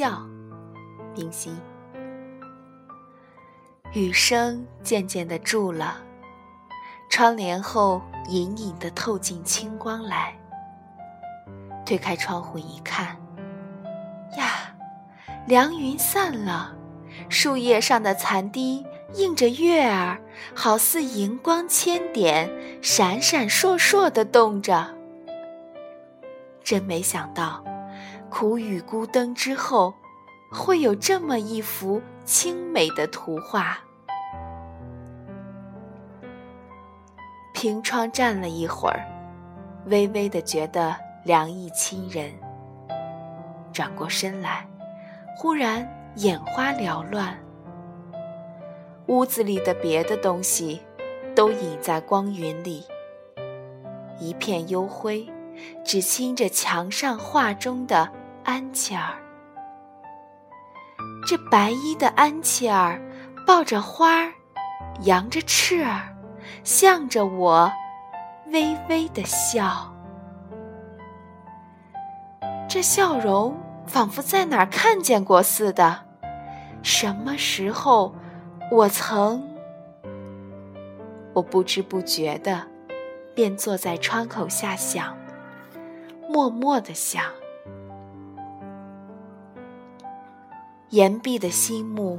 笑，冰心。雨声渐渐的住了，窗帘后隐隐的透进清光来。推开窗户一看，呀，凉云散了，树叶上的残滴映着月儿，好似银光千点，闪闪烁烁的动着。真没想到，苦雨孤灯之后，会有这么一幅清美的图画。凭窗站了一会儿，微微的觉得。凉意侵人，转过身来，忽然眼花缭乱。屋子里的别的东西都隐在光云里，一片幽灰，只倾着墙上画中的安琪儿。这白衣的安琪儿抱着花儿，扬着翅儿，向着我微微的笑。这笑容仿佛在哪儿看见过似的，什么时候我曾？我不知不觉的便坐在窗口下想，默默的想。岩壁的心幕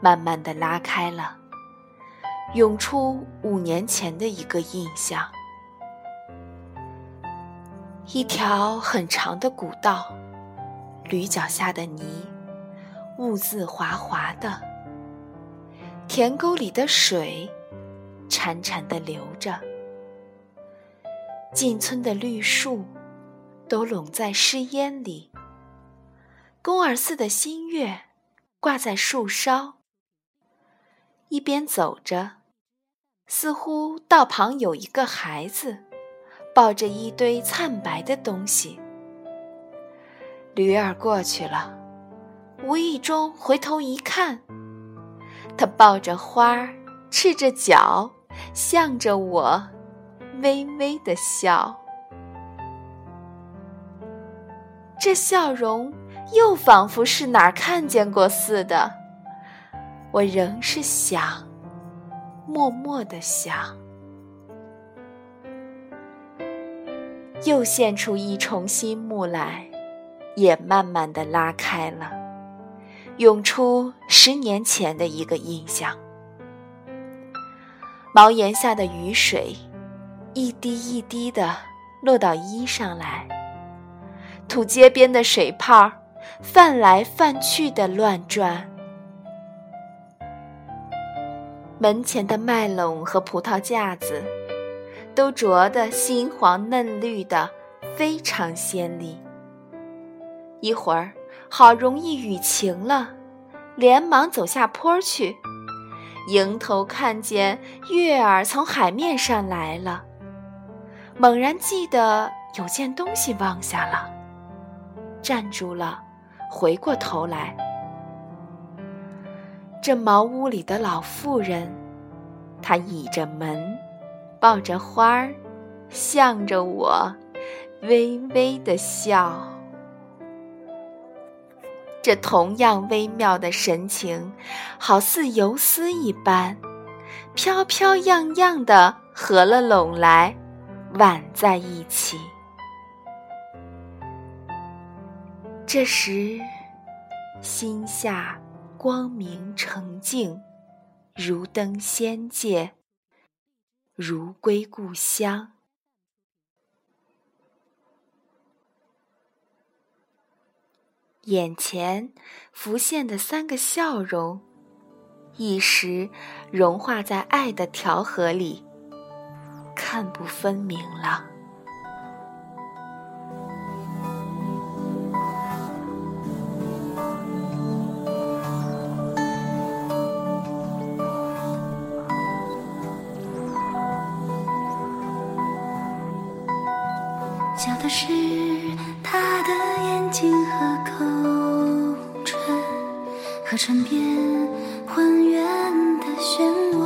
慢慢的拉开了，涌出五年前的一个印象。一条很长的古道，驴脚下的泥，兀自滑滑的。田沟里的水，潺潺的流着。进村的绿树，都拢在湿烟里。宫儿寺的新月，挂在树梢。一边走着，似乎道旁有一个孩子。抱着一堆灿白的东西，驴儿过去了，无意中回头一看，他抱着花儿，赤着脚，向着我微微的笑。这笑容又仿佛是哪儿看见过似的，我仍是想，默默的想。又现出一重新幕来，也慢慢的拉开了，涌出十年前的一个印象。茅檐下的雨水，一滴一滴的落到衣上来。土街边的水泡，泛来泛去的乱转。门前的麦垄和葡萄架子。都着得新黄嫩绿的，非常鲜丽。一会儿，好容易雨停了，连忙走下坡去，迎头看见月儿从海面上来了，猛然记得有件东西忘下了，站住了，回过头来，这茅屋里的老妇人，她倚着门。抱着花儿，向着我，微微的笑。这同样微妙的神情，好似游丝一般，飘飘漾漾的合了拢来，挽在一起。这时，心下光明澄净，如登仙界。如归故乡，眼前浮现的三个笑容，一时融化在爱的调和里，看不分明了。是他的眼睛和口唇，和唇边浑圆的漩涡。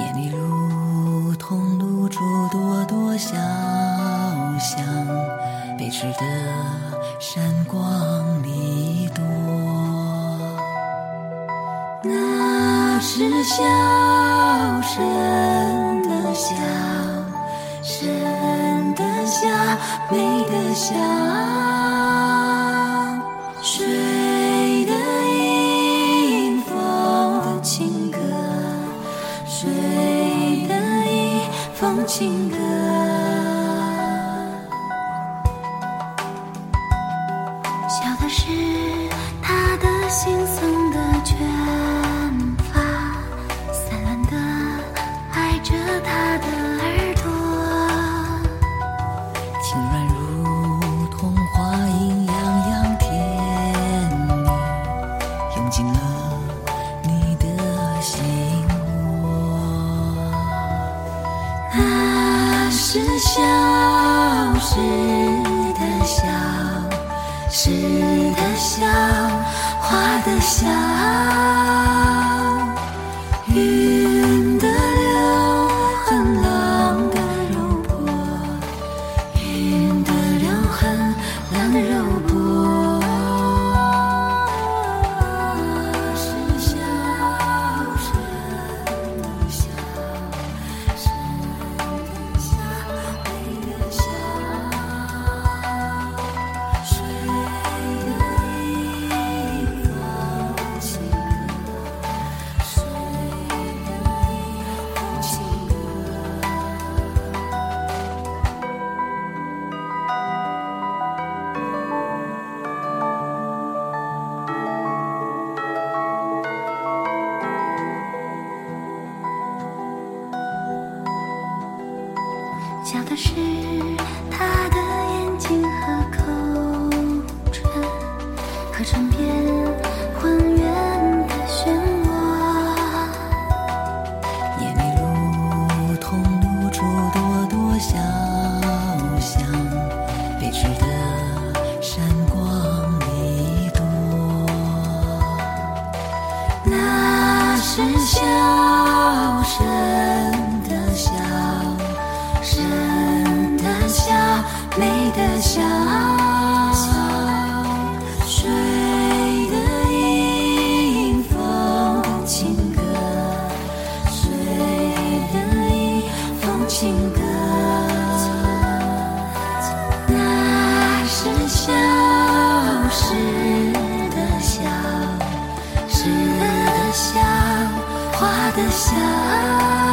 眼里如同露珠朵朵小像被吃的闪光里朵。那是笑声。想睡的一封情歌的一封情歌。的是花的香，雨。的事的笑谁的一情歌谁的一风情歌那是消失的消失的花的笑。